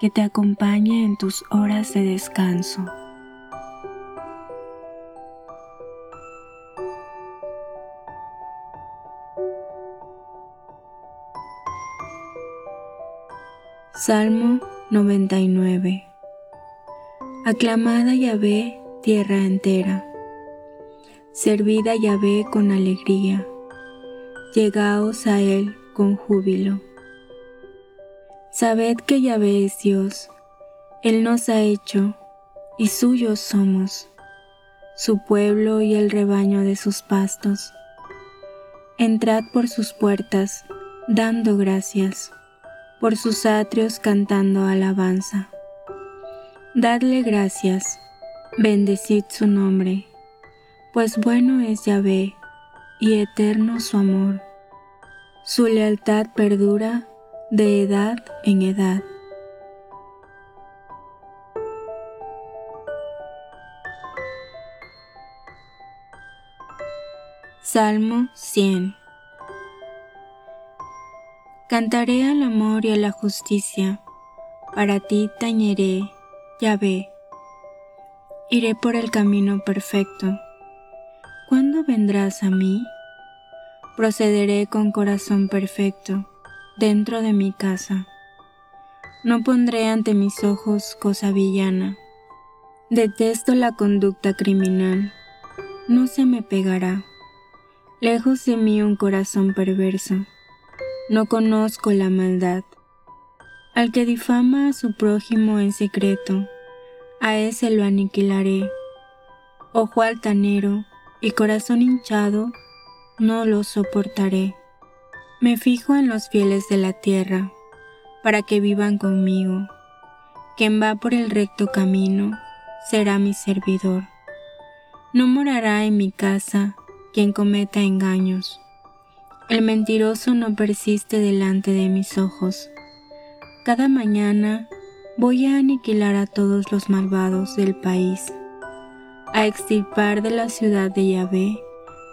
que te acompañe en tus horas de descanso. Salmo 99 Aclamada Yahvé tierra entera, servida Yahvé con alegría, llegaos a Él con júbilo. Sabed que Yahvé es Dios, Él nos ha hecho, y suyos somos, su pueblo y el rebaño de sus pastos. Entrad por sus puertas, dando gracias por sus atrios cantando alabanza. Dadle gracias, bendecid su nombre, pues bueno es Yahvé y eterno su amor. Su lealtad perdura de edad en edad. Salmo 100 Cantaré al amor y a la justicia, para ti tañeré, ve. Iré por el camino perfecto. ¿Cuándo vendrás a mí? Procederé con corazón perfecto, dentro de mi casa. No pondré ante mis ojos cosa villana. Detesto la conducta criminal. No se me pegará. Lejos de mí un corazón perverso no conozco la maldad. Al que difama a su prójimo en secreto, a ese lo aniquilaré. Ojo altanero y corazón hinchado, no lo soportaré. Me fijo en los fieles de la tierra, para que vivan conmigo. Quien va por el recto camino, será mi servidor. No morará en mi casa quien cometa engaños el mentiroso no persiste delante de mis ojos. Cada mañana voy a aniquilar a todos los malvados del país, a extirpar de la ciudad de Yahvé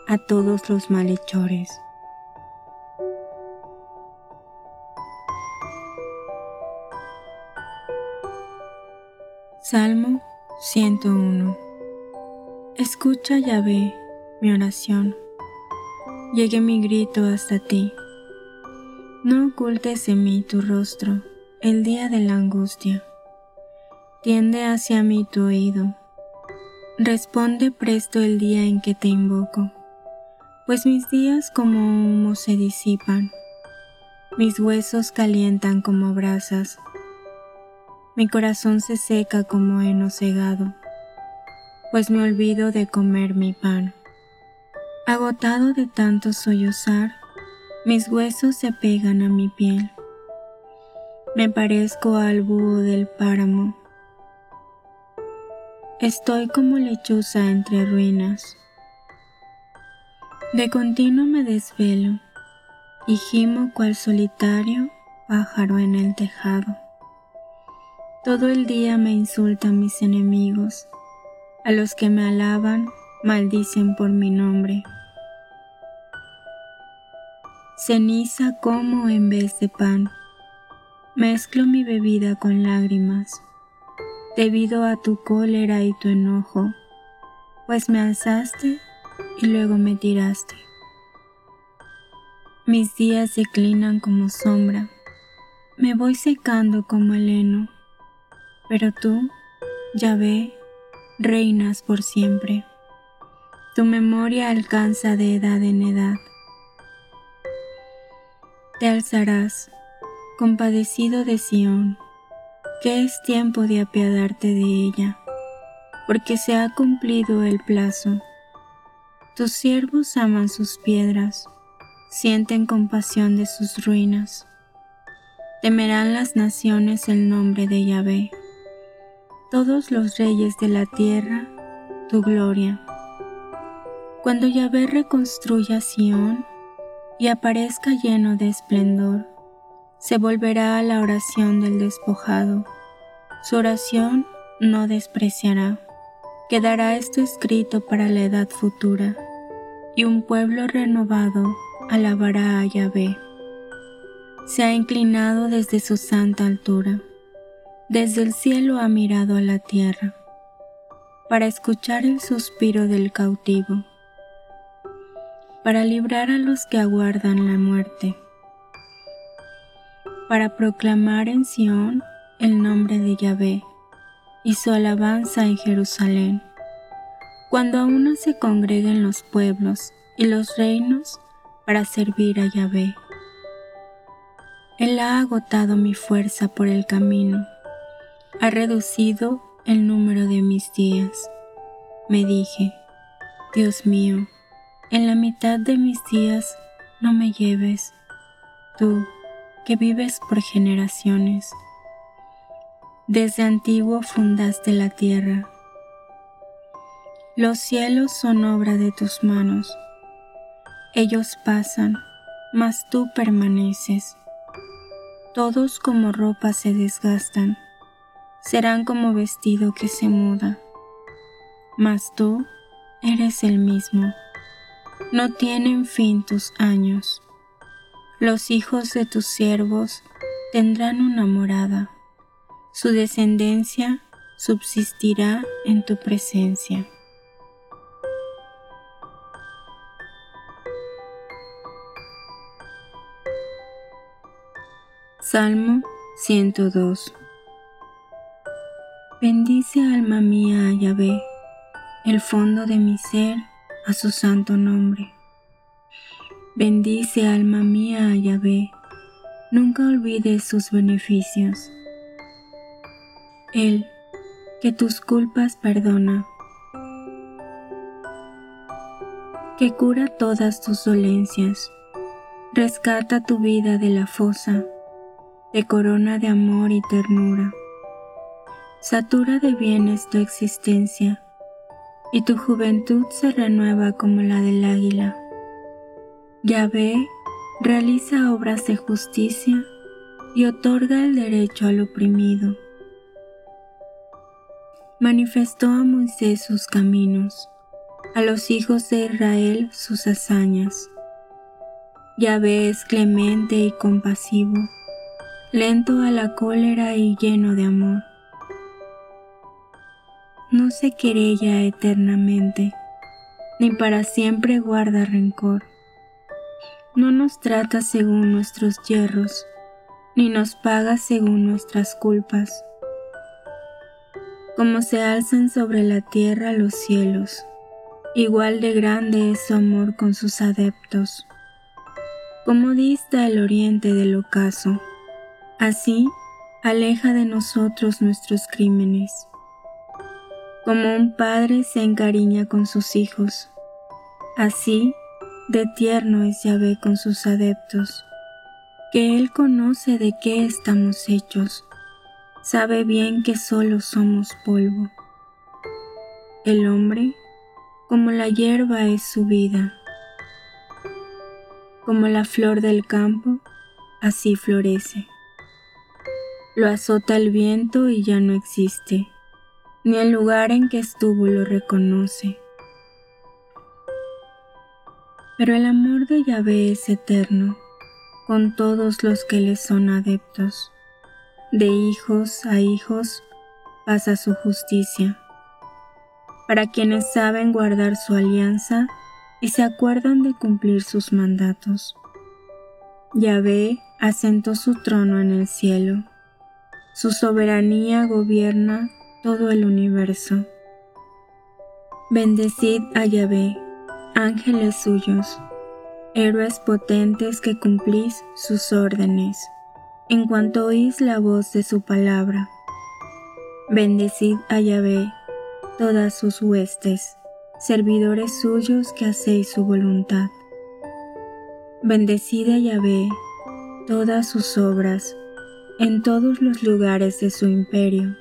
a todos los malhechores. Salmo 101 Escucha Yahvé mi oración llegue mi grito hasta ti. No ocultes en mí tu rostro el día de la angustia. Tiende hacia mí tu oído. Responde presto el día en que te invoco, pues mis días como humo se disipan, mis huesos calientan como brasas, mi corazón se seca como heno cegado, pues me olvido de comer mi pan. Agotado de tanto sollozar, mis huesos se pegan a mi piel. Me parezco al búho del páramo. Estoy como lechuza entre ruinas. De continuo me desvelo y gimo cual solitario pájaro en el tejado. Todo el día me insultan mis enemigos, a los que me alaban maldicen por mi nombre. Ceniza como en vez de pan. Mezclo mi bebida con lágrimas, debido a tu cólera y tu enojo, pues me alzaste y luego me tiraste. Mis días declinan como sombra, me voy secando como el heno, Pero tú, Yahvé, reinas por siempre. Tu memoria alcanza de edad en edad. Te alzarás, compadecido de Sión, que es tiempo de apiadarte de ella, porque se ha cumplido el plazo. Tus siervos aman sus piedras, sienten compasión de sus ruinas. Temerán las naciones el nombre de Yahvé, todos los reyes de la tierra, tu gloria. Cuando Yahvé reconstruya Sión y aparezca lleno de esplendor, se volverá a la oración del despojado. Su oración no despreciará. Quedará esto escrito para la edad futura, y un pueblo renovado alabará a Yahvé. Se ha inclinado desde su santa altura, desde el cielo ha mirado a la tierra, para escuchar el suspiro del cautivo, para librar a los que aguardan la muerte para proclamar en Sión el nombre de Yahvé y su alabanza en Jerusalén. Cuando aún se congreguen los pueblos y los reinos para servir a Yahvé. Él ha agotado mi fuerza por el camino, ha reducido el número de mis días. Me dije, Dios mío, en la mitad de mis días no me lleves, tú, que vives por generaciones. Desde antiguo fundaste la tierra. Los cielos son obra de tus manos. Ellos pasan, mas tú permaneces. Todos como ropa se desgastan, serán como vestido que se muda. Mas tú eres el mismo. No tienen fin tus años. Los hijos de tus siervos tendrán una morada, su descendencia subsistirá en tu presencia. Salmo 102 Bendice alma mía a Yahvé, el fondo de mi ser a su santo nombre. Bendice alma mía a Yahvé, nunca olvides sus beneficios. Él, que tus culpas perdona, que cura todas tus dolencias, rescata tu vida de la fosa, de corona de amor y ternura, satura de bienes tu existencia, y tu juventud se renueva como la del águila. Yahvé realiza obras de justicia y otorga el derecho al oprimido. Manifestó a Moisés sus caminos, a los hijos de Israel sus hazañas. Yahvé es clemente y compasivo, lento a la cólera y lleno de amor. No se querella eternamente, ni para siempre guarda rencor no nos trata según nuestros hierros, ni nos paga según nuestras culpas. Como se alzan sobre la tierra los cielos, igual de grande es su amor con sus adeptos. Como dista el oriente del ocaso, así aleja de nosotros nuestros crímenes. Como un padre se encariña con sus hijos, así de tierno es Yahvé con sus adeptos, que Él conoce de qué estamos hechos, sabe bien que solo somos polvo. El hombre, como la hierba, es su vida. Como la flor del campo, así florece. Lo azota el viento y ya no existe, ni el lugar en que estuvo lo reconoce pero el amor de Yahvé es eterno con todos los que le son adeptos. De hijos a hijos pasa su justicia. Para quienes saben guardar su alianza y se acuerdan de cumplir sus mandatos. Yahvé asentó su trono en el cielo. Su soberanía gobierna todo el universo. Bendecid a Yahvé, ángeles suyos, héroes potentes que cumplís sus órdenes, en cuanto oís la voz de su palabra. Bendecid a Yahvé, todas sus huestes, servidores suyos que hacéis su voluntad. Bendecid a Yahvé, todas sus obras, en todos los lugares de su imperio